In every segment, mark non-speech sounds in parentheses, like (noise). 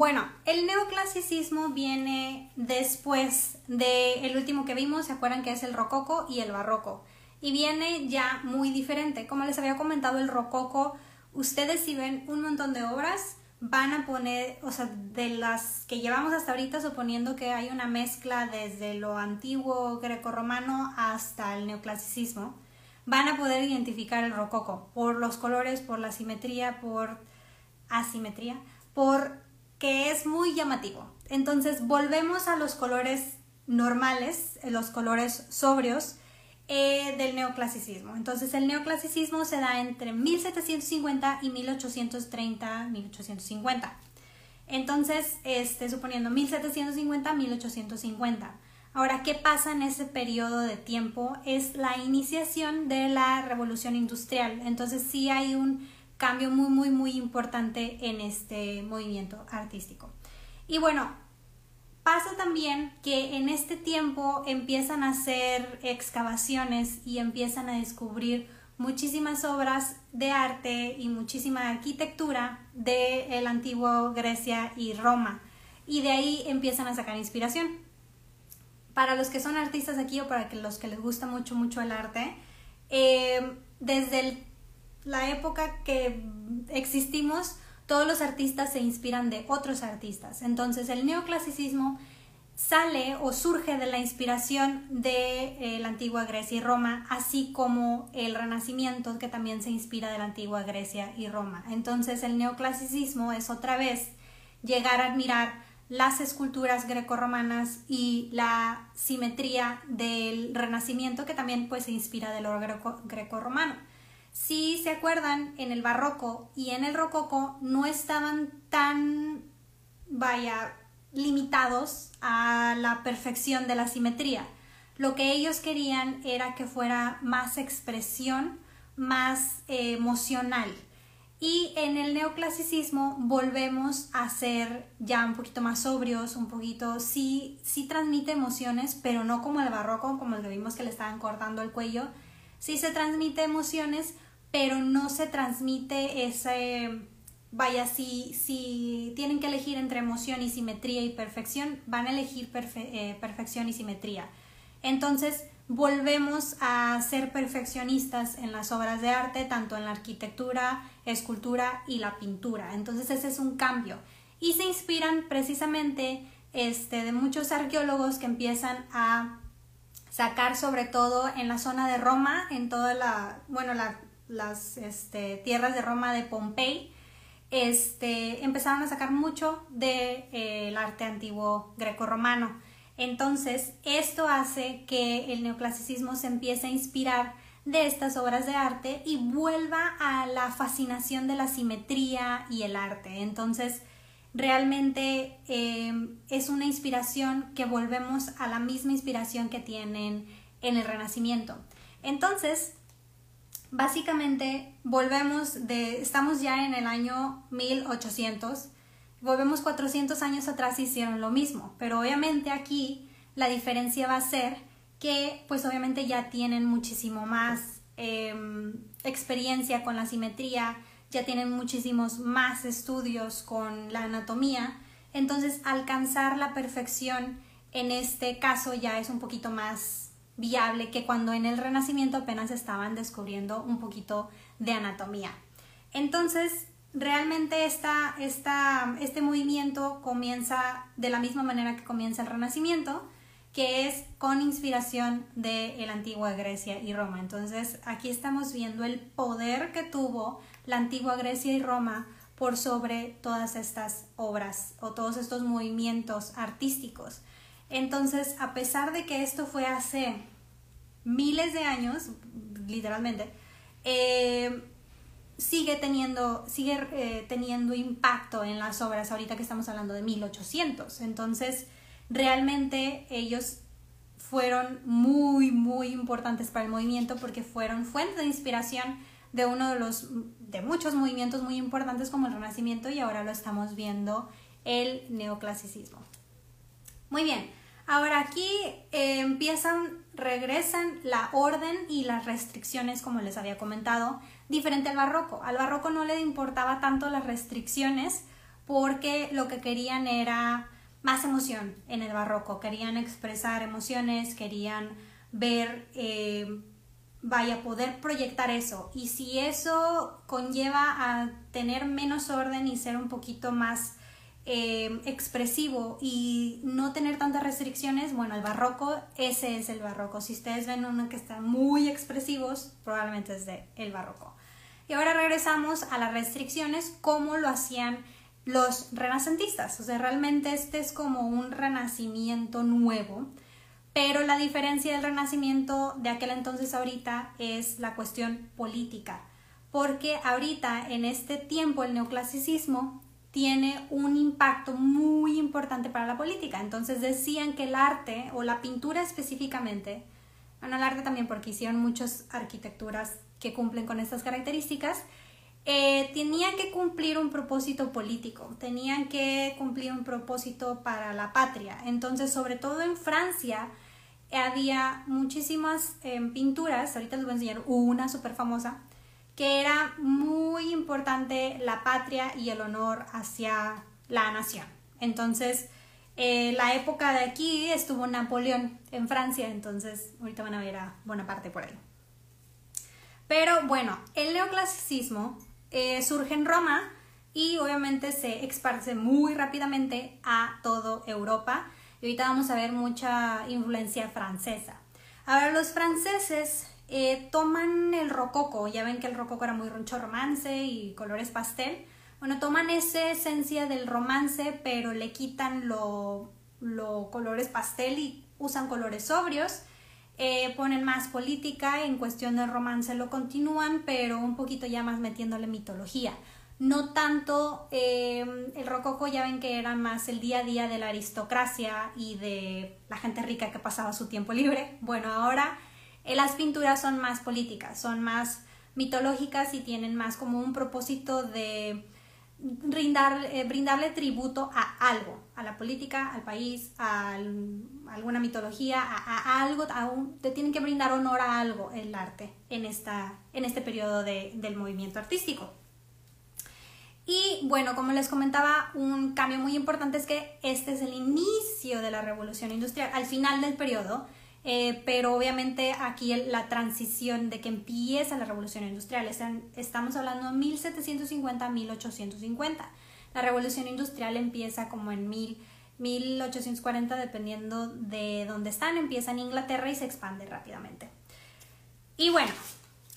Bueno, el neoclasicismo viene después del el último que vimos, ¿se acuerdan que es el rococo y el barroco? Y viene ya muy diferente. Como les había comentado, el rococo, ustedes si ven un montón de obras, van a poner, o sea, de las que llevamos hasta ahorita, suponiendo que hay una mezcla desde lo antiguo grecorromano hasta el neoclasicismo, van a poder identificar el rococo por los colores, por la simetría, por asimetría, por que es muy llamativo. Entonces volvemos a los colores normales, los colores sobrios eh, del neoclasicismo. Entonces el neoclasicismo se da entre 1750 y 1830, 1850. Entonces, este, suponiendo 1750, 1850. Ahora, ¿qué pasa en ese periodo de tiempo? Es la iniciación de la revolución industrial. Entonces sí hay un cambio muy, muy, muy importante en este movimiento artístico. Y bueno, pasa también que en este tiempo empiezan a hacer excavaciones y empiezan a descubrir muchísimas obras de arte y muchísima arquitectura de el antiguo Grecia y Roma. Y de ahí empiezan a sacar inspiración para los que son artistas aquí o para los que les gusta mucho, mucho el arte, eh, desde la época que existimos, todos los artistas se inspiran de otros artistas. Entonces el neoclasicismo sale o surge de la inspiración de eh, la antigua Grecia y Roma, así como el Renacimiento, que también se inspira de la antigua Grecia y Roma. Entonces el neoclasicismo es otra vez llegar a admirar las esculturas grecorromanas y la simetría del Renacimiento que también pues se inspira del oro greco-romano. Si se acuerdan, en el barroco y en el rococo no estaban tan, vaya, limitados a la perfección de la simetría. Lo que ellos querían era que fuera más expresión, más emocional. Y en el neoclasicismo volvemos a ser ya un poquito más sobrios, un poquito, sí transmite emociones, pero no como el barroco, como el que vimos que le estaban cortando el cuello. Sí se transmite emociones, pero no se transmite ese, vaya, si, si tienen que elegir entre emoción y simetría y perfección, van a elegir eh, perfección y simetría. Entonces, volvemos a ser perfeccionistas en las obras de arte, tanto en la arquitectura, escultura y la pintura. Entonces ese es un cambio. Y se inspiran precisamente este, de muchos arqueólogos que empiezan a sacar sobre todo en la zona de Roma, en toda la, bueno, las este, tierras de Roma de Pompey, este, empezaron a sacar mucho del de, eh, arte antiguo greco-romano. Entonces, esto hace que el neoclasicismo se empiece a inspirar de estas obras de arte y vuelva a la fascinación de la simetría y el arte. Entonces, realmente em, es una inspiración que volvemos a la misma inspiración que tienen en el Renacimiento. Entonces, básicamente volvemos de, estamos ya en el año 1800 volvemos 400 años atrás y hicieron lo mismo, pero obviamente aquí la diferencia va a ser que pues obviamente ya tienen muchísimo más em, experiencia con la simetría, ya tienen muchísimos más estudios con la anatomía, entonces alcanzar la perfección en este caso ya es un poquito más viable que cuando en el Renacimiento apenas estaban descubriendo un poquito de anatomía. Entonces, realmente esta, este movimiento comienza de la misma manera que comienza el Renacimiento, que es con inspiración de la antigua Grecia y Roma. Entonces aquí estamos viendo el poder que tuvo la antigua Grecia y Roma por sobre todas estas obras o todos estos movimientos artísticos. Entonces, a pesar de que esto fue hace miles de años, literalmente, eh, sigue teniendo, sigue eh, teniendo impacto en las obras ahorita que estamos hablando de 1800. Entonces, realmente ellos fueron muy, muy importantes para el movimiento porque fueron fuente de inspiración de uno de los, de muchos movimientos muy importantes como el Renacimiento y ahora lo estamos viendo el neoclasicismo. Muy bien, ahora aquí eh, empiezan, regresan la orden y las restricciones como les había comentado diferente al barroco. Al barroco no le importaba tanto las restricciones porque lo que querían era más emoción en el barroco, querían expresar emociones, querían ver, eh, vaya, poder proyectar eso. Y si eso conlleva a tener menos orden y ser un poquito más eh, expresivo y no tener tantas restricciones, bueno, el barroco, ese es el barroco. Si ustedes ven uno que está muy expresivos, probablemente es de el barroco. Y ahora regresamos a las restricciones, cómo lo hacían los renacentistas. O sea, realmente este es como un renacimiento nuevo, pero la diferencia del renacimiento de aquel entonces ahorita es la cuestión política. Porque ahorita, en este tiempo, el neoclasicismo tiene un impacto muy importante para la política. Entonces decían que el arte o la pintura específicamente, bueno, el arte también porque hicieron muchas arquitecturas que cumplen con estas características, eh, tenían que cumplir un propósito político, tenían que cumplir un propósito para la patria. Entonces, sobre todo en Francia, había muchísimas em, pinturas, ahorita les voy a enseñar una súper famosa, que era muy importante la patria y el honor hacia la nación. Entonces, eh, la época de aquí estuvo Napoleón en Francia, entonces ahorita van a ver a buena parte por ahí. Pero bueno, el neoclasicismo eh, surge en Roma y obviamente se esparce muy rápidamente a toda Europa. Y ahorita vamos a ver mucha influencia francesa. Ahora los franceses eh, toman el rococo, ya ven que el rococo era muy roncho romance y colores pastel. Bueno, toman esa esencia del romance, pero le quitan los lo colores pastel y usan colores sobrios eh, ponen más política, en cuestión del romance lo continúan, pero un poquito ya más metiéndole mitología. No tanto eh, el rococo, ya ven que era más el día a día de la aristocracia y de la gente rica que pasaba su tiempo libre. Bueno, ahora las pinturas son más políticas, son más mitológicas y tienen más como un propósito de eh, brindarle tributo a algo, a la política, al país, a, alguna mitología, a, algo, te tienen que brindar honor a algo el arte en, esta, en este periodo del movimiento artístico. Y bueno, como les comentaba, un cambio muy importante es que este es el inicio de la revolución industrial, al final del periodo, eh, pero obviamente aquí la transición de que empieza la revolución industrial, estamos hablando de 1750 a 1850. La revolución industrial empieza como en 1840, dependiendo de dónde están, empieza en Inglaterra y se expande rápidamente. Y bueno,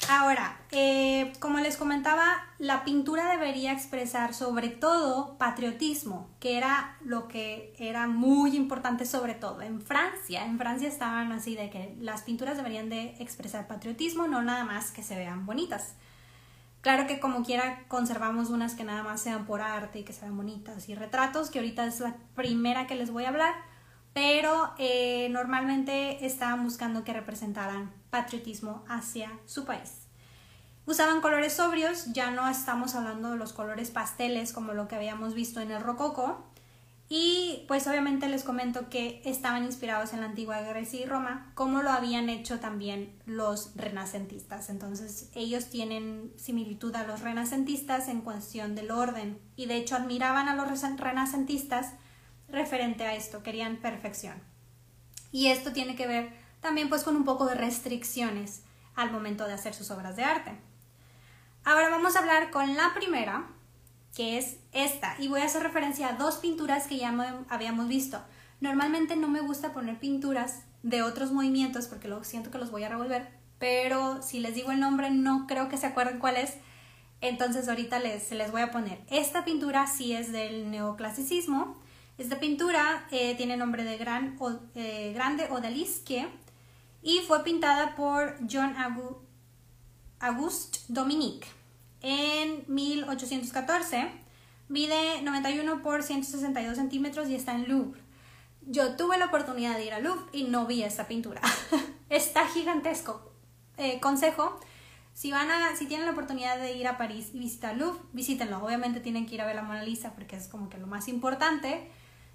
Ahora, eh, como les comentaba, la pintura debería expresar sobre todo patriotismo, que era lo que era muy importante sobre todo en Francia. En Francia estaban así de que las pinturas deberían de expresar patriotismo, no nada más que se vean bonitas. Claro que como quiera conservamos unas que nada más sean por arte y que sean bonitas y retratos, que ahorita es la primera que les voy a hablar, pero eh, normalmente estaban buscando que representaran patriotismo hacia su país. Usaban colores sobrios, ya no estamos hablando de los colores pasteles como lo que habíamos visto en el rococo. Y pues obviamente les comento que estaban inspirados en la antigua Grecia y Roma, como lo habían hecho también los renacentistas. Entonces ellos tienen similitud a los renacentistas en cuestión del orden y de hecho admiraban a los renacentistas referente a esto, querían perfección. Y esto tiene que ver también pues con un poco de restricciones al momento de hacer sus obras de arte. Ahora vamos a hablar con la primera, que es esta, y voy a hacer referencia a dos pinturas que ya habíamos visto. Normalmente no me gusta poner pinturas de otros movimientos porque lo siento que los voy a revolver, pero si les digo el nombre no creo que se acuerden cuál es, entonces ahorita les, les voy a poner. Esta pintura sí es del neoclasicismo, esta pintura eh, tiene nombre de Gran, eh, Grande Odalisque y fue pintada por John Auguste Dominique en 1814. Mide 91 por 162 centímetros y está en Louvre. Yo tuve la oportunidad de ir a Louvre y no vi esta pintura. (laughs) está gigantesco. Eh, consejo, si van a, si tienen la oportunidad de ir a París y visitar Louvre, visítenlo. Obviamente tienen que ir a ver la Mona Lisa porque es como que lo más importante.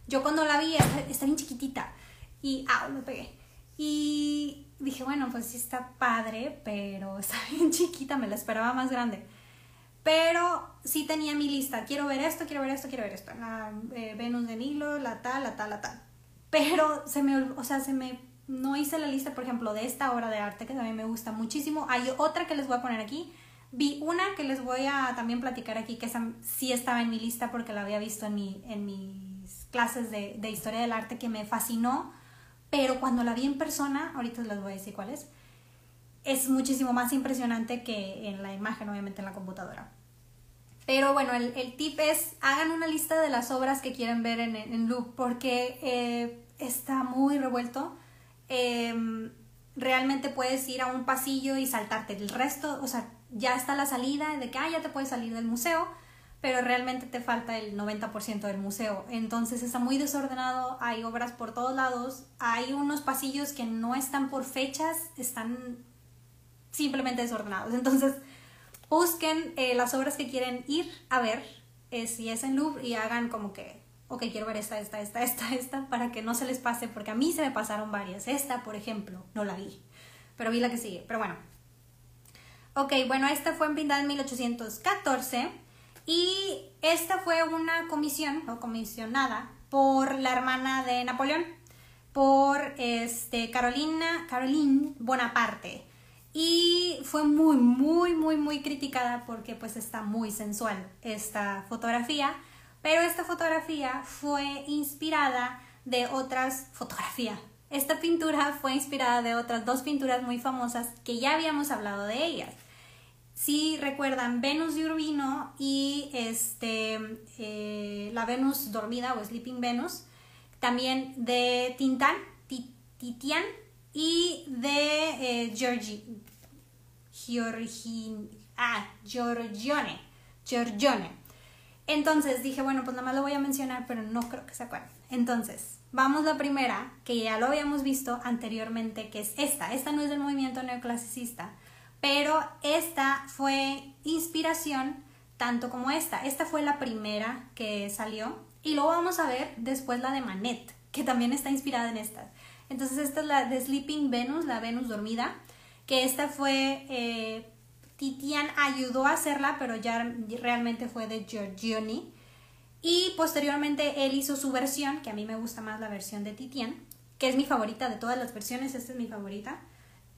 Yo cuando la vi, está, bien chiquitita. Y, ah, me pegué. Y dije, bueno, pues sí está padre, pero (laughs) está bien chiquita, me la esperaba más grande. pero sí tenía mi lista, quiero ver esto, quiero ver esto, quiero ver esto, la eh, Venus de Nilo, la tal, la tal, la tal. Pero se me, o sea, se me, no hice la lista, por ejemplo, de esta obra de arte que también me gusta muchísimo. Hay otra que les voy a poner aquí. Vi una que les voy a también platicar aquí, que esa sí estaba en mi lista porque la había visto en, mi, en mis clases de, de historia del arte, que me fascinó, pero cuando la vi en persona, ahorita les voy a decir cuál es, es muchísimo más impresionante que en la imagen, obviamente en la computadora. Pero bueno, el, tip es, hagan una lista de las obras que quieren ver en, en Loop, porque eh, está muy revuelto. Em, realmente puedes ir a un pasillo y saltarte el resto, o sea, ya está la salida de que, ah, ya te puedes salir del museo, pero realmente te falta el 90% del museo. Entonces está muy desordenado, hay obras por todos lados, hay unos pasillos que no están por fechas, están simplemente desordenados. Entonces, busquen eh, las obras que quieren ir a ver, eh, si es en Louvre, y hagan como que, ok, quiero ver esta, esta, esta, (laughs) esta, esta, para que no se les pase, porque a mí se me pasaron varias. Esta, por ejemplo, no la vi, pero vi la que sigue. Pero bueno. Ok, bueno, esta fue pintada en 1814 y esta fue una comisión, o comisionada, por la hermana de Napoleón, por este, Carolina, Caroline Bonaparte y fue muy, muy, muy, muy criticada porque pues está muy sensual esta fotografía, pero esta fotografía fue inspirada de otras fotografías. Esta pintura fue inspirada de otras dos pinturas muy famosas que ya habíamos hablado de ellas. Si recuerdan Venus de Urbino y este, eh, la Venus dormida o Sleeping Venus, también de Tintán, Titian y de eh, ah, Giorgione, Giorgione. Entonces dije, bueno, pues nada más lo voy a mencionar, pero no creo que se acuerden. Entonces, vamos la primera, que ya lo habíamos visto anteriormente, que es esta. Esta no es del movimiento neoclasicista, pero esta fue inspiración tanto como esta. Esta fue la primera que salió y luego vamos a ver después la de Manet, que también está inspirada en esta. Entonces esta es la de Sleeping Venus, la Venus dormida, que esta fue, eh, Titian ayudó a hacerla, pero ya realmente fue de Giorgioni. Y posteriormente él hizo su versión, que a mí me gusta más la versión de Titian, que es mi favorita de todas las versiones, esta es mi favorita.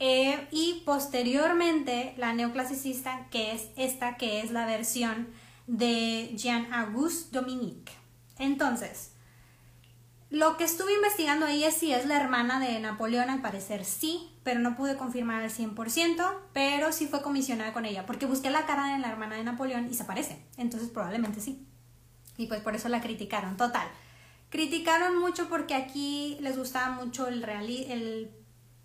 Eh, y posteriormente la neoclasicista, que es esta, que es la versión de Jean-Auguste Dominique. Entonces, lo que estuve investigando ahí es si es la hermana de Napoleón, al parecer sí, pero no pude confirmar al 100%, pero sí fue comisionada con ella, porque busqué la cara de la hermana de Napoleón y se parece, entonces probablemente sí. Y pues por eso la criticaron, total. Criticaron mucho porque aquí les gustaba mucho el, el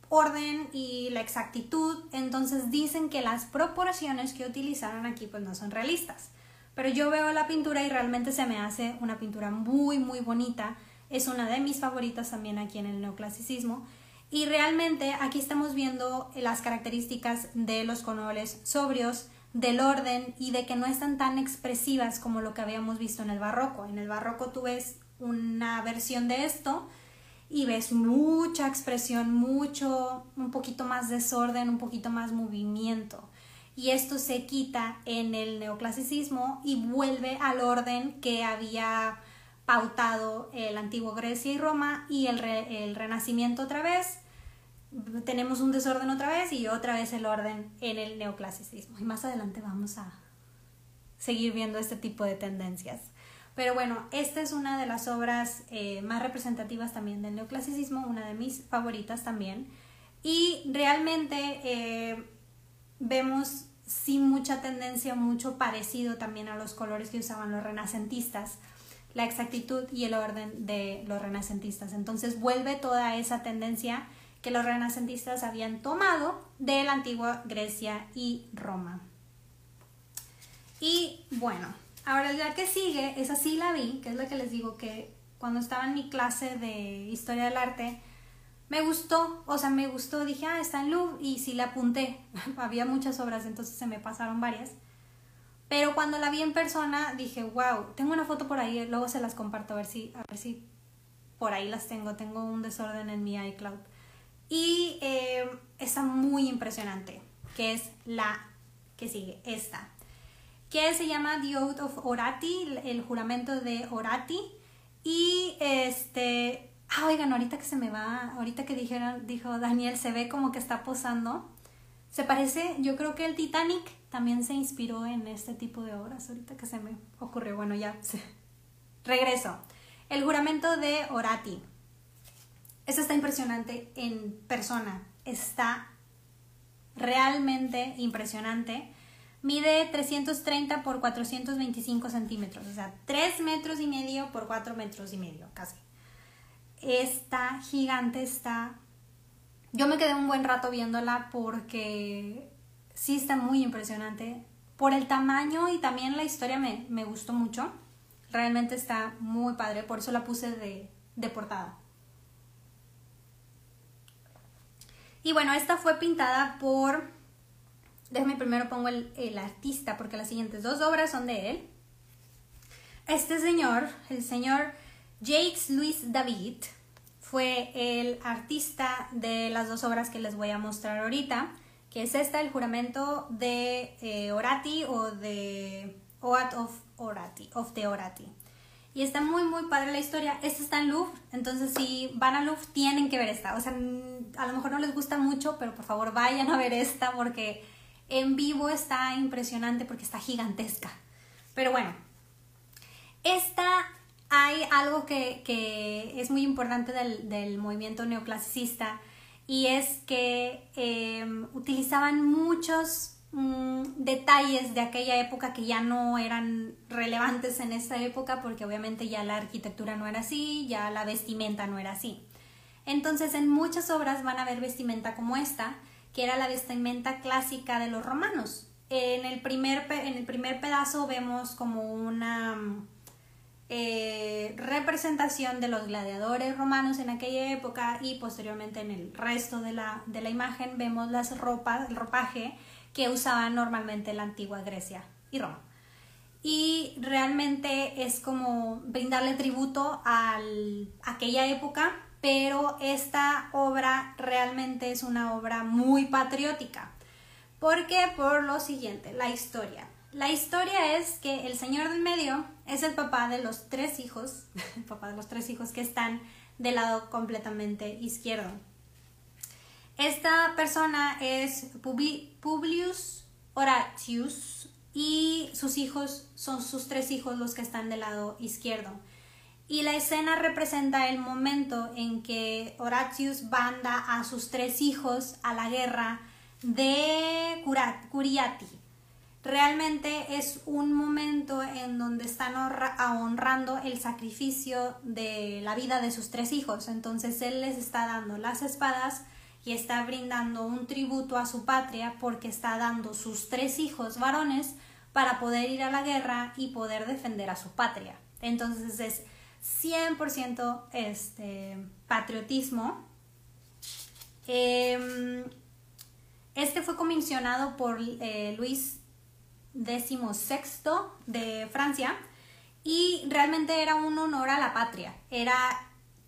orden y la exactitud, entonces dicen que las proporciones que utilizaron aquí pues no son realistas. Pero yo veo la pintura y realmente se me hace una pintura muy muy bonita es una de mis favoritas también aquí en el neoclasicismo. Y realmente aquí estamos viendo las características de los colores sobrios, del orden y de que no están tan expresivas como lo que habíamos visto en el barroco. En el barroco tú ves una versión de esto y ves mucha expresión, mucho, un poquito más desorden, un poquito más movimiento. Y esto se quita en el neoclasicismo y vuelve al orden que había pautado el antiguo Grecia y Roma y el, el renacimiento otra vez. Tenemos un desorden otra vez y otra vez el orden en el neoclasicismo. Y más adelante vamos a seguir viendo este tipo de tendencias. Pero bueno, esta es una de las obras eh, más representativas también del neoclasicismo, una de mis favoritas también. Y realmente eh, vemos sin mucha tendencia, mucho parecido también a los colores que usaban los renacentistas la exactitud y el orden de los renacentistas. Entonces vuelve toda esa tendencia que los renacentistas habían tomado de la antigua Grecia y Roma. Y bueno, ahora la que sigue, esa sí la vi, que es la que les digo que cuando estaba en mi clase de historia del arte, me gustó, o sea, me gustó, dije, ah, está en Louvre y sí la apunté. (laughs) Había muchas obras, entonces se me pasaron varias. Pero cuando la vi en persona dije, wow, tengo una foto por ahí, luego se las comparto a ver si, a ver si por ahí las tengo, tengo un desorden en mi iCloud. Y eh, está muy impresionante, que es la que sigue, esta. Que se llama The Oath of Orati, el juramento de Orati. Y este, ah, oigan, ahorita que se me va, ahorita que dijeron, dijo Daniel, se ve como que está posando. Se parece, yo creo que el Titanic también se inspiró en este tipo de obras, ahorita que se me ocurrió. Bueno, ya, regreso. El juramento de Orati. Eso está impresionante en persona. Está realmente impresionante. Mide 330 por 425 centímetros, o sea, 3 metros y medio por 4 metros y medio, casi. Está gigante, está... Yo me quedé un buen rato viéndola porque sí está muy impresionante. Por el tamaño y también la historia me, me gustó mucho. Realmente está muy padre, por eso la puse de, de portada. Y bueno, esta fue pintada por Déjame primero pongo el, el artista porque las siguientes dos obras son de él. Este señor, el señor Jakes Luis David, fue el artista de las dos obras que les voy a mostrar ahorita, que es esta, el juramento de eh, Orati o de Oath of Orati, of the Orati. Y está muy, muy padre la historia. Esta está en Louvre, entonces si van a Louvre tienen que ver esta. O sea, a lo mejor no les gusta mucho, pero por favor vayan a ver esta porque en vivo está impresionante porque está gigantesca. Pero bueno, esta hay algo que, es muy importante del, movimiento neoclasicista y es que em, utilizaban muchos mm, detalles de aquella época que ya no eran relevantes en esta época porque obviamente ya la arquitectura no era así, ya la vestimenta no era así. Entonces en muchas obras van a ver vestimenta como esta que era la vestimenta clásica de los romanos. En el primer, en el primer pedazo vemos como una eh, representación de los gladiadores romanos en aquella época y posteriormente en el resto de la, de la imagen vemos las ropas, el ropaje que usaban normalmente la antigua Grecia y Roma. Y realmente es como brindarle tributo a aquella época pero esta obra realmente es una obra muy patriótica. ¿Por qué? Por lo siguiente, la historia. La historia es que el señor del medio es el papá de los tres hijos, el papá de los tres hijos que están del lado completamente izquierdo. Esta persona es Publius Horatius y sus hijos son sus tres hijos los que están del lado izquierdo. Y la escena representa el momento en que Horatius manda a sus tres hijos a la guerra de Curiati. Realmente es un momento en donde están honrando el sacrificio de la vida de sus tres hijos. Entonces él les está dando las espadas y está brindando un tributo a su patria porque está dando sus tres hijos varones para poder ir a la guerra y poder defender a su patria. Entonces es 100% este, patriotismo. Em, este fue comisionado por eh, Luis XVI de Francia y realmente era un honor a la patria. Era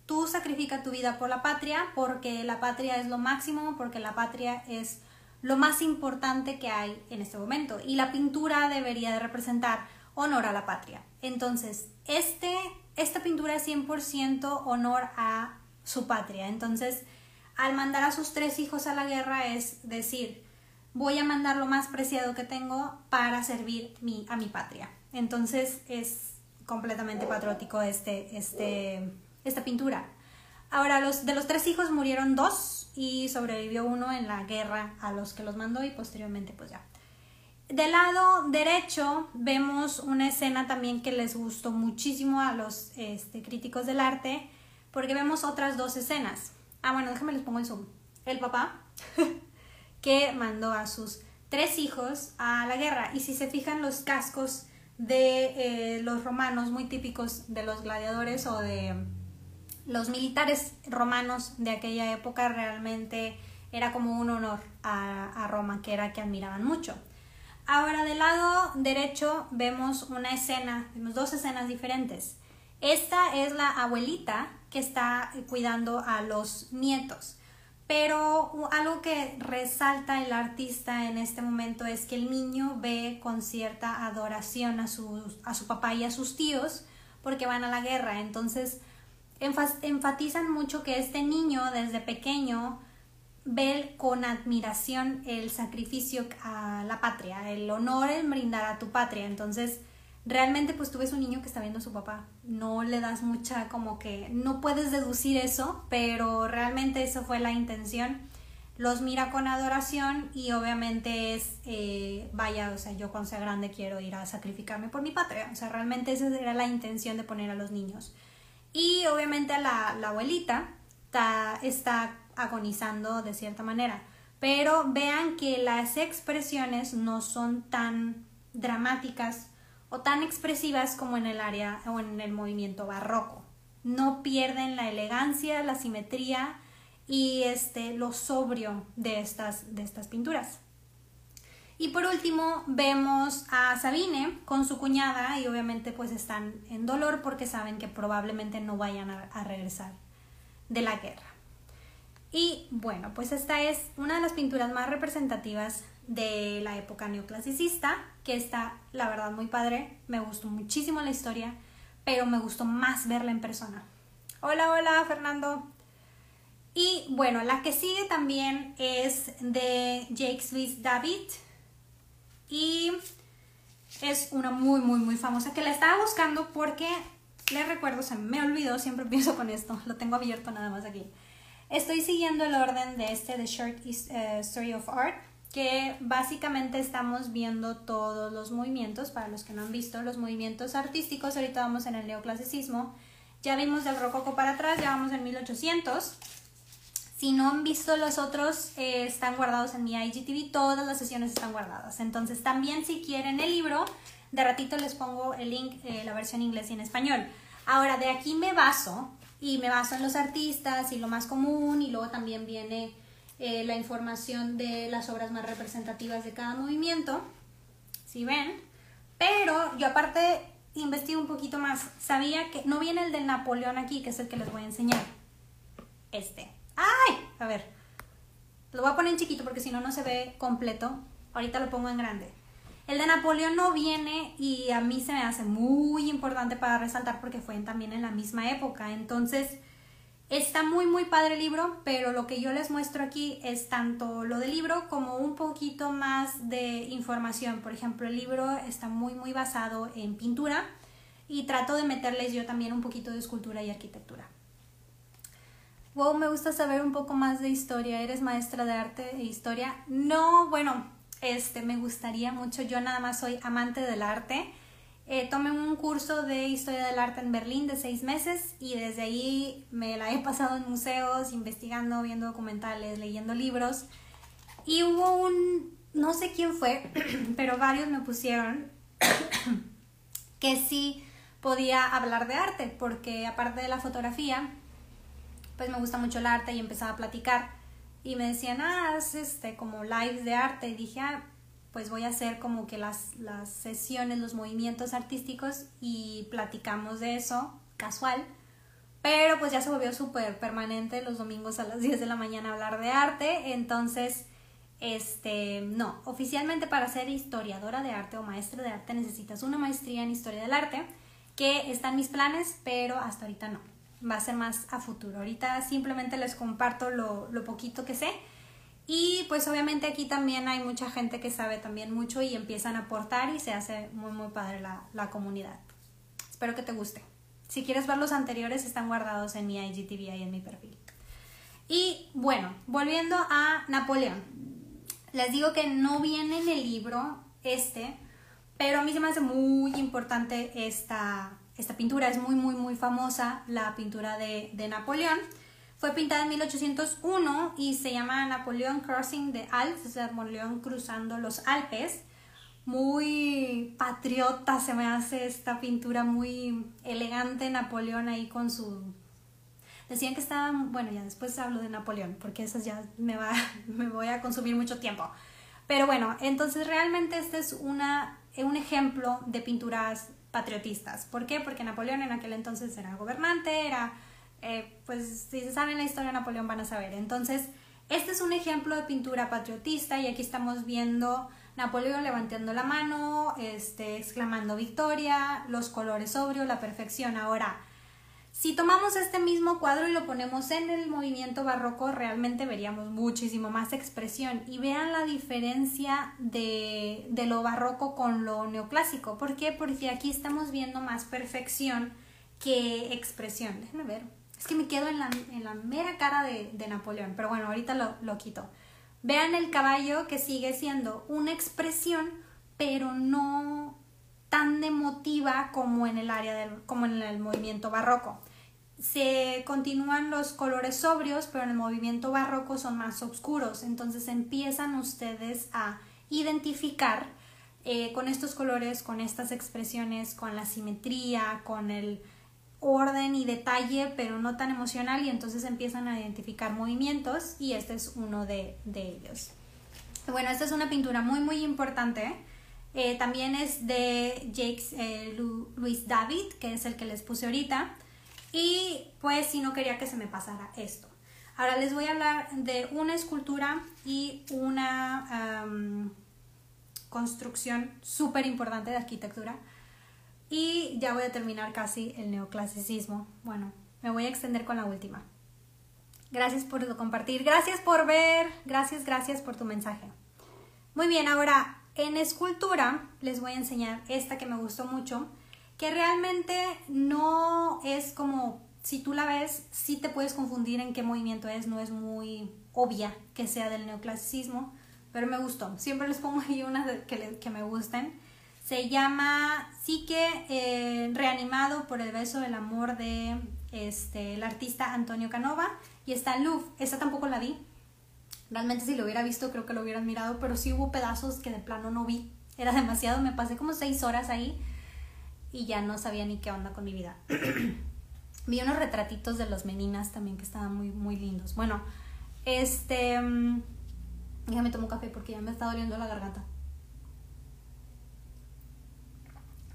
tú sacrifica tu vida por la patria porque la patria es lo máximo, porque la patria es lo más importante que hay en este momento y la pintura debería de representar honor a la patria. Entonces, este esta pintura es 100% honor a su patria. Entonces, al mandar a sus tres hijos a la guerra es decir, voy a mandar lo más preciado que tengo para servir a mi patria. Entonces es completamente patriótico este, este, esta pintura. Ahora, los, de los tres hijos murieron dos y sobrevivió uno en la guerra a los que los mandó y posteriormente pues ya del lado derecho vemos una escena también que les gustó muchísimo a los este, críticos del arte, porque vemos otras dos escenas. Ah, bueno, déjame les pongo el zoom. El papá, (laughs) que mandó a sus tres hijos a la guerra. Y si se fijan los cascos de eh, los romanos, muy típicos de los gladiadores o de los militares romanos de aquella época, realmente era como un honor a, a Roma, que era que admiraban mucho. Ahora del lado derecho vemos una escena, vemos dos escenas diferentes. Esta es la abuelita que está cuidando a los nietos. pero algo que resalta el artista en este momento es que el niño ve con cierta adoración a su, a su papá y a sus tíos porque van a la guerra. Entonces, enfatizan mucho que este niño desde pequeño ve con admiración el sacrificio a la patria, el honor en brindar a tu patria. Entonces, realmente pues tú ves un niño que está viendo a su papá. No le das mucha como que no puedes deducir eso, pero realmente eso fue la intención. Los mira con adoración y obviamente es, eh, vaya, o sea, yo cuando sea grande quiero ir a sacrificarme por mi patria. O sea, realmente esa era la intención de poner a los niños. Y obviamente la, la abuelita está, está agonizando de cierta manera. Pero vean que las expresiones no son tan dramáticas o tan expresivas como en el área o en el movimiento barroco. No pierden la elegancia, la simetría y este, lo sobrio de estas, de estas pinturas. Y por último vemos a Sabine con su cuñada y obviamente pues están en dolor porque saben que probablemente no vayan a, a regresar de la guerra. Y bueno, pues esta es una de las pinturas más representativas de la época neoclasicista, que está, la verdad, muy padre. Me gustó muchísimo la historia, pero me gustó más verla en persona. Hola, hola, Fernando. Y bueno, la que sigue también es de Jake Swiss David. Y es una muy, muy, muy famosa que la estaba buscando porque le recuerdo, se me olvidó, siempre (laughs) pienso con esto, lo tengo abierto nada más aquí. Estoy siguiendo el orden de este, The Short eh, Story of Art, que básicamente estamos viendo todos los movimientos, para los que no han visto, los movimientos artísticos, ahorita vamos en el neoclasicismo, ya vimos del rococo para atrás, ya vamos en 1800. Si no han visto los otros, eh, están guardados en mi IGTV, todas las sesiones están guardadas. Entonces también si quieren el libro, de ratito les pongo el link, eh, la versión inglés y en español. Ahora, de aquí me baso y me baso en los artistas y lo más común y luego también viene eh, la información de las obras más representativas de cada movimiento, si ven, pero yo aparte investigo un poquito más, sabía que no viene el del Napoleón aquí, que es el que les voy a enseñar, este, ¡ay! A ver, lo voy a poner en chiquito porque si no, no se ve completo, ahorita lo pongo en grande. El de Napoleón no viene y a mí se me hace muy importante para resaltar porque fue también en la misma época. Entonces, Está muy muy padre el libro, pero lo que yo les muestro aquí es tanto lo del libro como un poquito más de información. Por ejemplo, el libro está muy muy basado en pintura y trato de meterles yo también un poquito de escultura y arquitectura. Wow, me gusta saber un poco más de historia. ¿Eres maestra de arte e historia? No, bueno, este me gustaría mucho. Yo nada más soy amante del arte eh, tomé un curso de historia del arte en Berlín de seis meses y desde ahí me la he pasado en museos, investigando, viendo documentales, leyendo libros. Y hubo un, no sé quién fue, (clears throat) pero varios me pusieron (coughs) que sí podía hablar de arte, porque aparte de la fotografía, pues me gusta mucho el arte y empezaba a platicar. Y me decían, ah, es este, como live de arte. Y dije, ah, pues voy a hacer como que las, las sesiones, los movimientos artísticos y platicamos de eso, casual. Pero pues ya se volvió súper permanente los domingos a las (laughs) 10 de la mañana hablar de arte. Entonces, este, no, oficialmente para ser historiadora de arte o maestra de arte necesitas una maestría en historia del arte, que está en mis planes, pero hasta ahorita no. Va a ser más a futuro. Ahorita simplemente les comparto lo, lo poquito que sé y pues obviamente aquí también hay mucha gente que sabe también mucho y empiezan a aportar y se hace muy muy padre la, comunidad. Espero que te guste. Si quieres ver los anteriores están guardados en mi IGTV y en mi perfil. Y bueno, volviendo a Napoleón. Les digo que no viene en el libro este, pero a mí se me hace muy importante esta, esta pintura. Es muy muy muy famosa la pintura de, Napoleón. Fue pintada en 1801 y se llama Napoleón Crossing the Alps, o Napoleón cruzando los Alpes. Muy patriota se me hace esta pintura, muy elegante Napoleón ahí con su... Decían que estaba, bueno, ya después hablo de Napoleón, porque eso ya me, va, (laughs) me voy a consumir mucho tiempo. Pero bueno, entonces realmente este es una, un ejemplo de pinturas patriotistas. ¿Por qué? Porque Napoleón en aquel entonces era gobernante, era eh, pues si se saben la historia de Napoleón van a saber. Entonces, Este es un ejemplo de pintura patriotista y aquí estamos viendo Napoleón levantando la mano, este, exclamando victoria, los colores sobrios, la perfección. Ahora, si tomamos este mismo cuadro y lo ponemos en el movimiento barroco, realmente veríamos muchísimo más expresión. Y vean la diferencia de, de lo barroco con lo neoclásico. ¿Por qué? Porque aquí estamos viendo más perfección que expresión. Déjenme ver. Es que me quedo en la, en la mera cara de, de, Napoleón. Pero bueno, ahorita lo, lo quito. Vean el caballo que sigue siendo una expresión, pero no tan emotiva como en el área del, como en el movimiento barroco. Se continúan los colores sobrios, pero en el movimiento barroco son más oscuros. Entonces empiezan ustedes a identificar eh, con estos colores, con estas expresiones, con la simetría, con el orden y detalle, pero no tan emocional, y entonces empiezan a identificar movimientos, y este es uno de, de ellos. Bueno, esta es una pintura muy, muy importante. Eh, también es de Jacques eh, Luis David, que es el que les puse ahorita. Y pues si no quería que se me pasara esto. Ahora les voy a hablar de una escultura y una construcción súper importante de arquitectura. Y ya voy a terminar casi el neoclasicismo. Bueno, me voy a extender con la última. Gracias por compartir, gracias por ver, gracias, gracias por tu mensaje. Muy bien, ahora en escultura les voy a enseñar esta que me gustó mucho, que realmente no es como, si tú la ves, sí te puedes confundir en qué movimiento es, no es muy obvia que sea del neoclasicismo, pero me gustó. Siempre les pongo ahí unas que, que me gusten. Se llama Psique eh, reanimado por el beso del amor de este, el artista Antonio Canova y está Louvre. Esta tampoco la vi. Realmente si lo hubiera visto creo que lo hubieran mirado, pero sí hubo pedazos que de plano no vi. Era demasiado, me pasé como seis horas ahí y ya no sabía ni qué onda con mi vida. (clears throat) vi unos retratitos de los meninas también que estaban muy, muy lindos. Bueno, este... Mm, déjame tomar un café porque ya me está doliendo la garganta.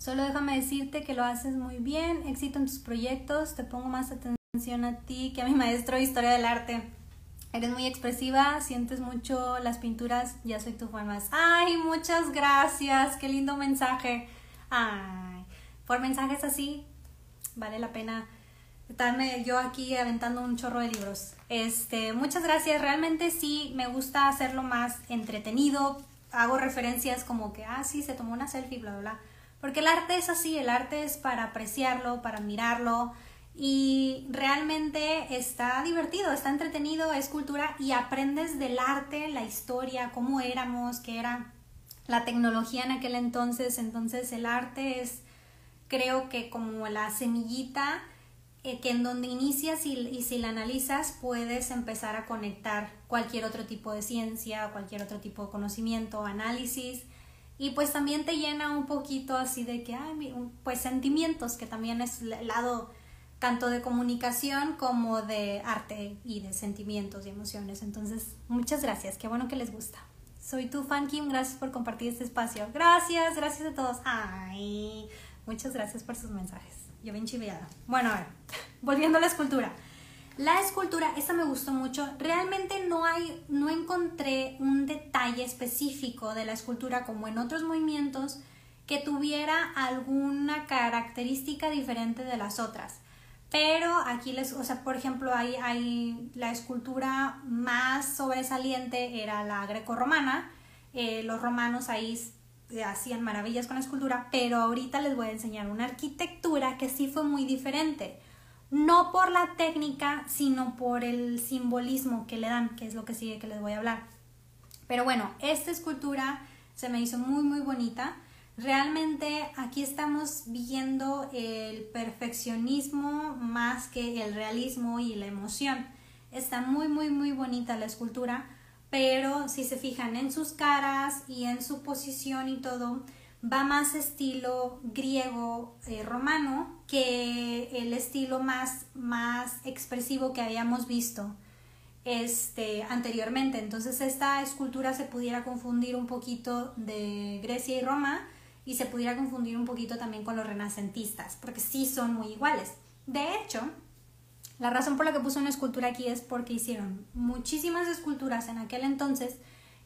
Solo déjame decirte que lo haces muy bien, éxito en tus proyectos, te pongo más atención a ti que a mi maestro de historia del arte. Eres muy expresiva, sientes mucho las pinturas, ya soy tu fan más. Ay, muchas gracias, qué lindo mensaje. Ay, por mensajes así, vale la pena estarme yo aquí aventando un chorro de libros. Este, muchas gracias, realmente sí me gusta hacerlo más entretenido. Hago referencias como que, ah, sí, se tomó una selfie, bla, bla, bla porque el arte es así, el arte es para apreciarlo, para admirarlo y realmente está divertido, está entretenido, es cultura y aprendes del arte, la historia, cómo éramos, qué era la tecnología en aquel entonces. Entonces el arte es, creo que como la semillita eh, que en donde inicias y, y, si la analizas puedes empezar a conectar cualquier otro tipo de ciencia, cualquier otro tipo de conocimiento, análisis y pues también te llena un poquito así de que, ay, pues sentimientos, que también es el lado tanto de comunicación como de arte y de sentimientos y emociones. Entonces, muchas gracias, qué bueno que les gusta. Soy tu fan Kim, gracias por compartir este espacio. Gracias, gracias a todos. Ay, muchas gracias por sus mensajes. Yo bien chiveada. Bueno, a ver, (laughs) volviendo a la escultura. La escultura, esta me gustó mucho. Realmente no hay, no encontré un detalle específico de la escultura como en otros movimientos que tuviera alguna característica diferente de las otras. Pero aquí les, o sea, por ejemplo, hay, hay la escultura más sobresaliente era la grecorromana. Eh, los romanos ahí hacían maravillas con la escultura, pero ahorita les voy a enseñar una arquitectura que sí fue muy diferente no por la técnica, sino por el simbolismo que le dan, que es lo que sigue que les voy a hablar. Pero bueno, esta escultura se me hizo muy muy bonita. Realmente aquí estamos viendo el perfeccionismo más que el realismo y la emoción. Está muy muy muy bonita la escultura, pero si se fijan en sus caras y en su posición y todo, va más estilo griego eh, romano que el estilo más, más expresivo que habíamos visto este, anteriormente. Entonces esta escultura se pudiera confundir un poquito de Grecia y Roma y se pudiera confundir un poquito también con los renacentistas, porque sí son muy iguales. De hecho, La razón por la que puse una escultura aquí es porque hicieron muchísimas esculturas en aquel entonces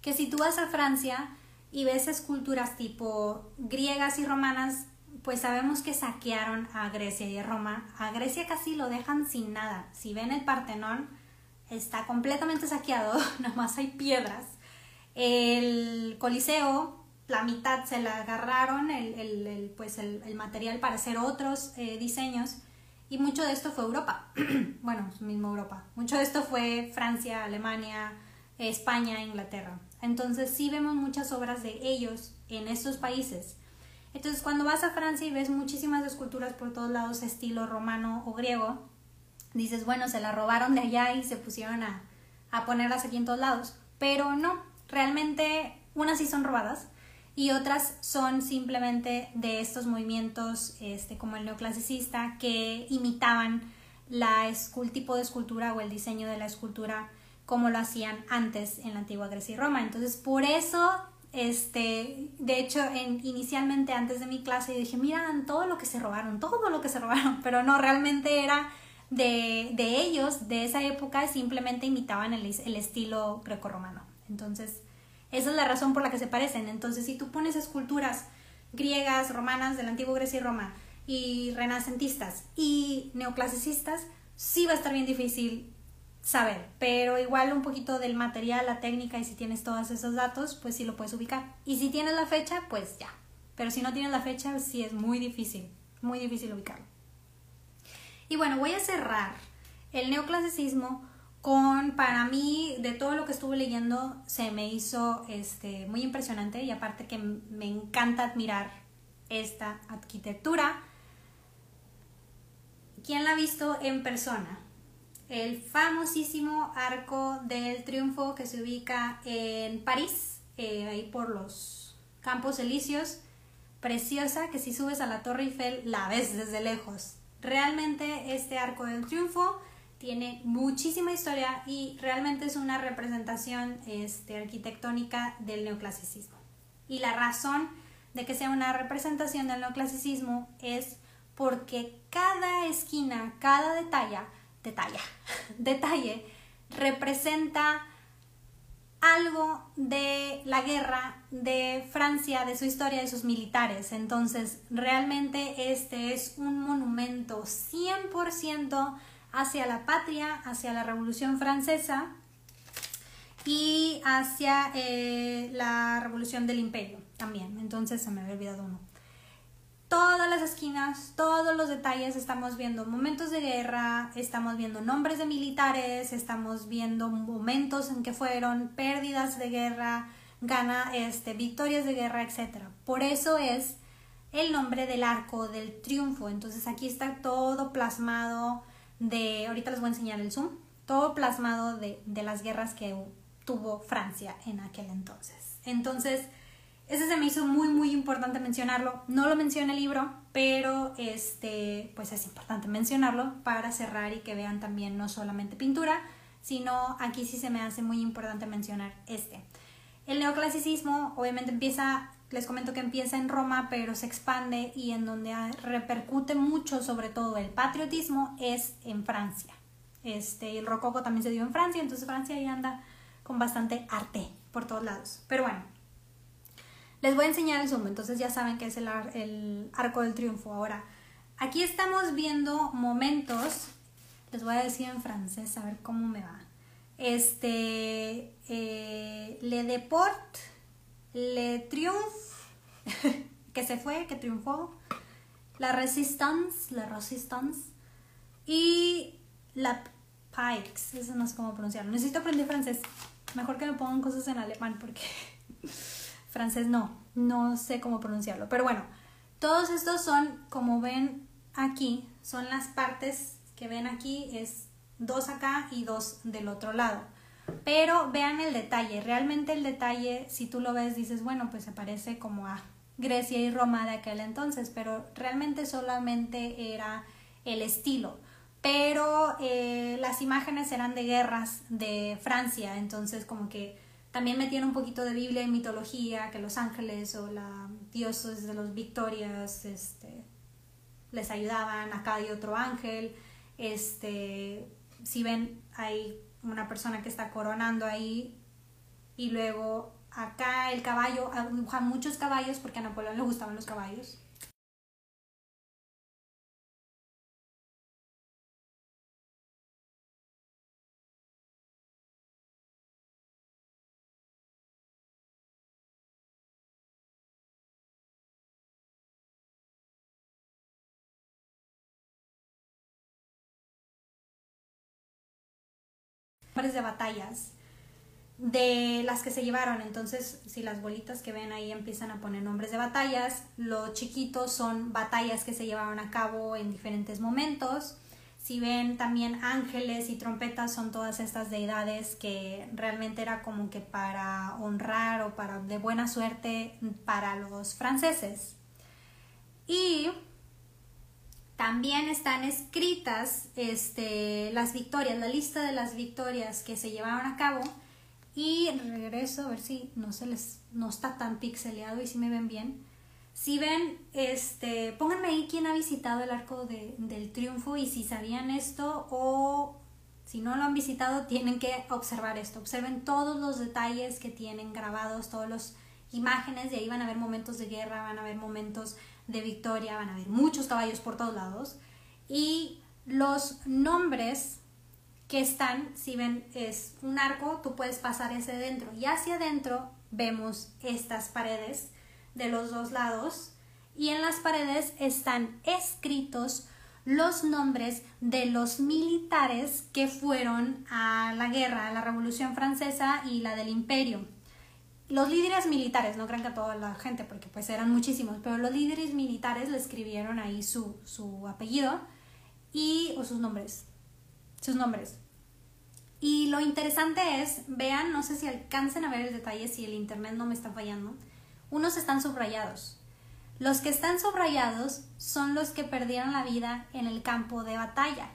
que si tú vas a Francia y ves esculturas tipo griegas y romanas, pues sabemos que saquearon a Grecia y a Roma. A Grecia casi lo dejan sin nada. Si ven el Partenón, está completamente saqueado, (laughs) nomás hay piedras. El Coliseo, la mitad se la agarraron, el, pues el, material para hacer otros eh, diseños. Y mucho de esto fue Europa, (clears throat) bueno, mismo Europa. Mucho de esto fue Francia, Alemania, España, Inglaterra. Entonces sí vemos muchas obras de ellos en estos países. Entonces cuando vas a Francia y ves muchísimas esculturas por todos lados estilo romano o griego, dices, bueno, se la robaron de allá y se pusieron a, a ponerlas aquí en todos lados. Pero no, realmente unas sí son robadas y otras son simplemente de estos movimientos este, como el neoclasicista que imitaban la el tipo de escultura o el diseño de la escultura como lo hacían antes en la antigua Grecia y Roma. Entonces, por eso, este, de hecho, en, inicialmente antes de mi clase dije, miran todo lo que se robaron, todo lo que se robaron, (laughs) pero no, realmente era de, de ellos, de esa época, simplemente imitaban el, el estilo greco-romano. Entonces, esa es la razón por la que se parecen. Entonces, si tú pones esculturas griegas, romanas de la antigua Grecia y Roma, y renacentistas y neoclasicistas, sí va a estar bien difícil saber, pero igual un poquito del material, la técnica y si tienes todos esos datos, pues sí lo puedes ubicar. Y si tienes la fecha, pues ya. Pero si no tienes la fecha, sí es muy difícil, muy difícil ubicarlo. Y bueno, voy a cerrar el neoclasicismo con, para mí, de todo lo que estuve leyendo, se me hizo este, muy impresionante y aparte que me encanta admirar esta arquitectura. ¿Quién la ha visto en persona? El famosísimo Arco del Triunfo que se ubica en París, eh, ahí por los Campos Elíseos. Preciosa, que si subes a la Torre Eiffel la ves desde lejos. Realmente este Arco del Triunfo tiene muchísima historia y realmente es una representación este, arquitectónica del neoclasicismo. Y la razón de que sea una representación del neoclasicismo es porque cada esquina, cada detalle, detalle, (laughs) detalle representa algo de la guerra de Francia, de su historia, de sus militares. Entonces, realmente este es un monumento 100% hacia la patria, hacia la Revolución Francesa y hacia eh, la Revolución del Imperio también. Entonces se me había olvidado uno. Todas las esquinas, todos los detalles, estamos viendo momentos de guerra, estamos viendo nombres de militares, estamos viendo momentos en que fueron pérdidas de guerra, gana, este, victorias de guerra, etc. Por eso es el nombre del arco del triunfo. Entonces aquí está todo plasmado de, ahorita les voy a enseñar el zoom, todo plasmado de, de las guerras que tuvo Francia en aquel entonces. Entonces, ese se me hizo muy, muy importante mencionarlo. No lo menciona el libro, pero este, pues es importante mencionarlo para cerrar y que vean también no solamente pintura, sino aquí sí se me hace muy importante mencionar este. El neoclasicismo obviamente empieza les comento que empieza en Roma, pero se expande y en donde repercute mucho, sobre todo el patriotismo, es en Francia. Este, el rococo también se dio en Francia, entonces Francia ahí anda con bastante arte por todos lados. Pero bueno, les voy a enseñar el zoom, entonces ya saben que es el, arco del triunfo. Ahora, aquí estamos viendo momentos, les voy a decir en francés, a ver cómo me va. Este, eh, Le Deport le Triomphe, (laughs) que se fue, que triunfó, la Resistance, la Resistance, y la Pikes, eso no sé cómo pronunciarlo. Necesito aprender francés. Mejor que me pongan cosas en alemán porque (laughs) francés no, no sé cómo pronunciarlo. Pero bueno, todos estos son, como ven aquí, son las partes que ven aquí, es dos acá y dos del otro lado. Pero vean el detalle, realmente el detalle, si tú lo ves, dices, bueno, pues se parece como a Grecia y Roma de aquel entonces, pero realmente solamente era el estilo. Pero eh, las imágenes eran de guerras de Francia, entonces como que también metieron un poquito de Biblia y mitología, que los ángeles o la dioses de los victorias este, les ayudaban, acá hay otro ángel, este, si ven, hay una persona que está coronando ahí y luego acá el caballo, muchos caballos porque a Napoleón le gustaban los caballos. De batallas de las que se llevaron. Entonces, si las bolitas que ven ahí empiezan a poner nombres de batallas, los chiquitos son batallas que se llevaron a cabo en diferentes momentos. Si ven también ángeles y trompetas son todas estas deidades que realmente era como que para honrar o para de buena suerte para los franceses. Y también están escritas este, las victorias, la lista de las victorias que se llevaron a cabo. Y regreso a ver si no se les no está tan pixeleado y si me ven bien. Si ven, este, pónganme ahí quién ha visitado el arco del triunfo y si sabían esto o si no lo han visitado tienen que observar esto. Observen todos los detalles que tienen grabados, todas las imágenes, de ahí van a ver momentos de guerra, van a ver momentos de Victoria, van a ver muchos caballos por todos lados. Y los nombres que están, si ven, es un arco, tú puedes pasar ese dentro. Y hacia adentro vemos estas paredes de los dos lados. Y en las paredes están escritos los nombres de los militares que fueron a la guerra, a la Revolución Francesa y la del Imperio los líderes militares, no crean que toda la gente, porque pues eran muchísimos, pero los líderes militares le escribieron ahí su, su apellido y, o sus nombres, sus nombres. Y lo interesante es, vean, no sé si alcancen a ver el detalle, si el internet no me está fallando, unos están subrayados. Los que están subrayados son los que perdieron la vida en el campo de batalla.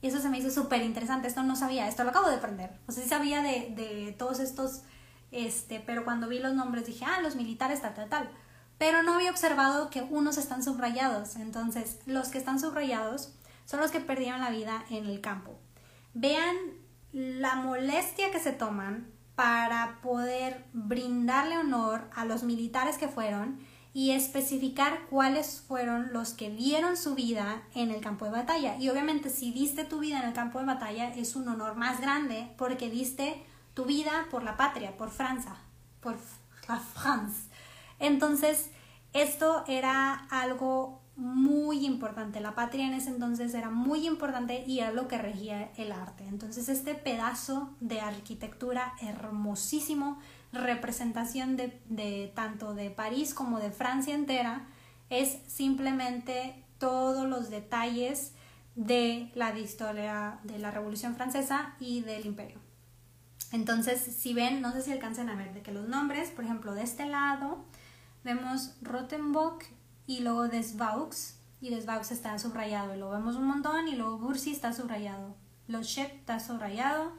Y eso se me hizo súper interesante, esto no sabía, esto lo acabo de aprender. O sea, sí sabía de, de todos estos este, pero cuando vi los nombres dije, ah, los militares, tal, tal, tal. Pero no había observado que unos están subrayados. Entonces, los que están subrayados son los que perdieron la vida en el campo. Vean la molestia que se toman para poder brindarle honor a los militares que fueron y especificar cuáles fueron los que dieron su vida en el campo de batalla. Y obviamente si diste tu vida en el campo de batalla es un honor más grande porque diste tu vida por la patria, por Francia, por la France. Entonces, esto era algo muy importante. La patria en ese entonces era muy importante y era lo que regía el arte. Entonces, este pedazo de arquitectura hermosísimo, representación de, de tanto de París como de Francia entera, es simplemente todos los detalles de la historia de la Revolución Francesa y del Imperio. Entonces, si ven, no sé si alcancen a ver de que los nombres, por ejemplo, de este lado vemos Rottenbock y luego Desvaux, y Desvaux está subrayado, y lo vemos un montón, y luego Bursi está subrayado, Lochep está subrayado,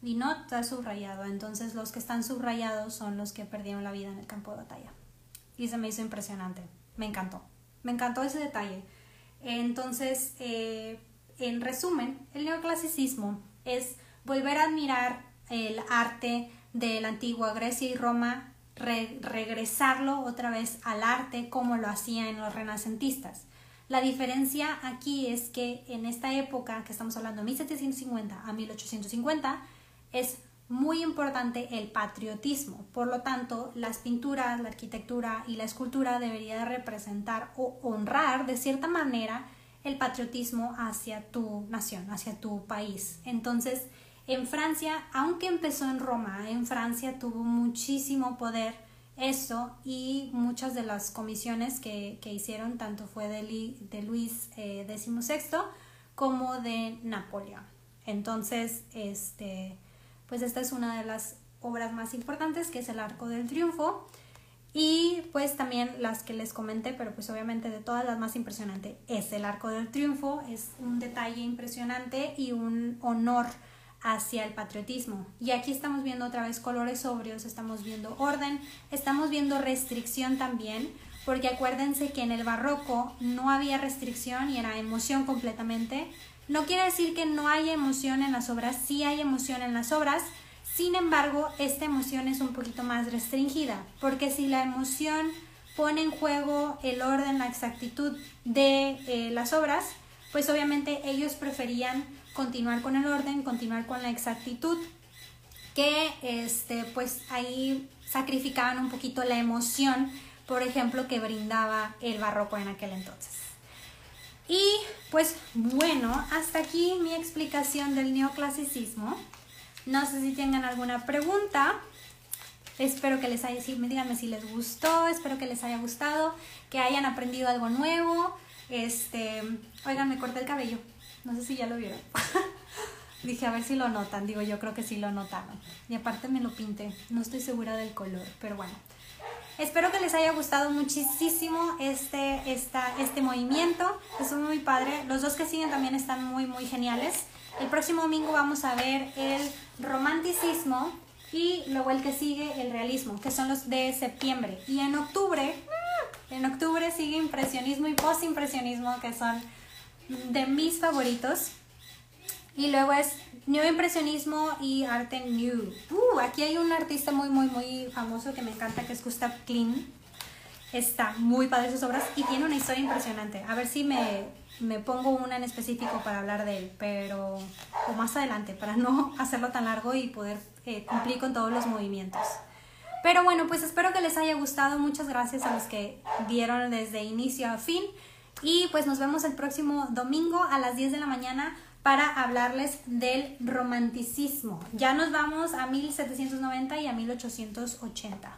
Dinot está subrayado, entonces los que están subrayados son los que perdieron la vida en el campo de batalla. Y se me hizo impresionante, me encantó, me encantó ese detalle. Entonces, eh, en resumen, el neoclasicismo es volver a admirar el arte de la antigua Grecia y Roma, regresarlo otra vez al arte como lo hacían los renacentistas. La diferencia aquí es que en esta época, que estamos hablando de 1750 a 1850, es muy importante el patriotismo. Por lo tanto, las pinturas, la arquitectura y la escultura debería representar o honrar de cierta manera el patriotismo hacia tu nación, hacia tu país. Entonces, en Francia, aunque empezó en Roma, en Francia tuvo muchísimo poder eso y muchas de las comisiones que, hicieron, tanto fue de, de Luis eh, XVI como de Napoleón. Entonces, este, pues esta es una de las obras más importantes, que es el Arco del Triunfo. Y pues también las que les comenté, pero pues obviamente de todas las más impresionante es el Arco del Triunfo. Es un detalle impresionante y un honor hacia el patriotismo. Y aquí estamos viendo otra vez colores sobrios, estamos viendo orden, estamos viendo restricción también, porque acuérdense que en el barroco no había restricción y era emoción completamente. No quiere decir que no haya emoción en las obras, sí hay emoción en las obras, sin embargo, esta emoción es un poquito más restringida, porque si la emoción pone en juego el orden, la exactitud de eh, las obras, pues obviamente ellos preferían continuar con el orden, continuar con la exactitud, que este, pues ahí sacrificaban un poquito la emoción, por ejemplo, que brindaba el barroco en aquel entonces. Y pues bueno, hasta aquí mi explicación del neoclasicismo. No sé si tengan alguna pregunta. Espero que les haya, díganme si les gustó, espero que les haya gustado, que hayan aprendido algo nuevo. Este, oigan, me corté el cabello. No sé si ya lo vieron. (laughs) Dije, a ver si lo notan. Digo, yo creo que sí lo notaron. Y aparte me lo pinté. No estoy segura del color, pero bueno. Espero que les haya gustado muchísimo este, esta, este movimiento. Es muy padre. Los dos que siguen también están muy, muy geniales. El próximo domingo vamos a ver el romanticismo y luego el que sigue el realismo, que son los de septiembre. Y en octubre, en octubre sigue impresionismo y postimpresionismo, que son de mis favoritos. Y luego es impresionismo y arte new. Uh, aquí hay un artista muy, muy, muy famoso que me encanta, que es Gustav Klein. Está muy padre sus obras y tiene una historia impresionante. A ver si me me pongo una en específico para hablar de él, pero o más adelante, para no (laughs) hacerlo tan largo y poder eh, cumplir con todos los movimientos. Pero bueno, pues espero que les haya gustado. Muchas gracias a los que vieron desde inicio a fin. Y pues nos vemos el próximo domingo a las 10 de la mañana para hablarles del romanticismo. Ya nos vamos a 1790 y a 1880.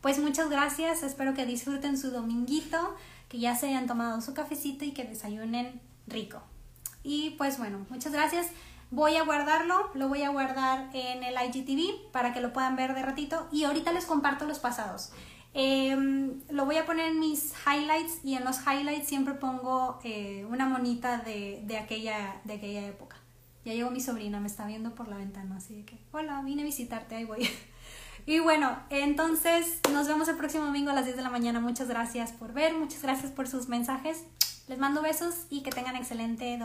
Pues muchas gracias, espero que disfruten su dominguito que ya se hayan tomado su cafecito y que desayunen rico. Y pues bueno, muchas gracias. Voy a guardarlo, lo voy a guardar en el IGTV para que lo puedan ver de ratito y ahorita les comparto los pasados. Em, lo voy a poner en mis highlights y en los highlights siempre pongo eh, una monita de, de, aquella, de aquella época. Ya llegó mi sobrina, me está viendo por la ventana, así que, hola, vine a visitarte, ahí voy. (laughs) Y bueno, entonces nos vemos el próximo domingo a las 10 de la mañana. Muchas gracias por ver, muchas gracias por sus mensajes. Les mando besos y que tengan excelente domingo.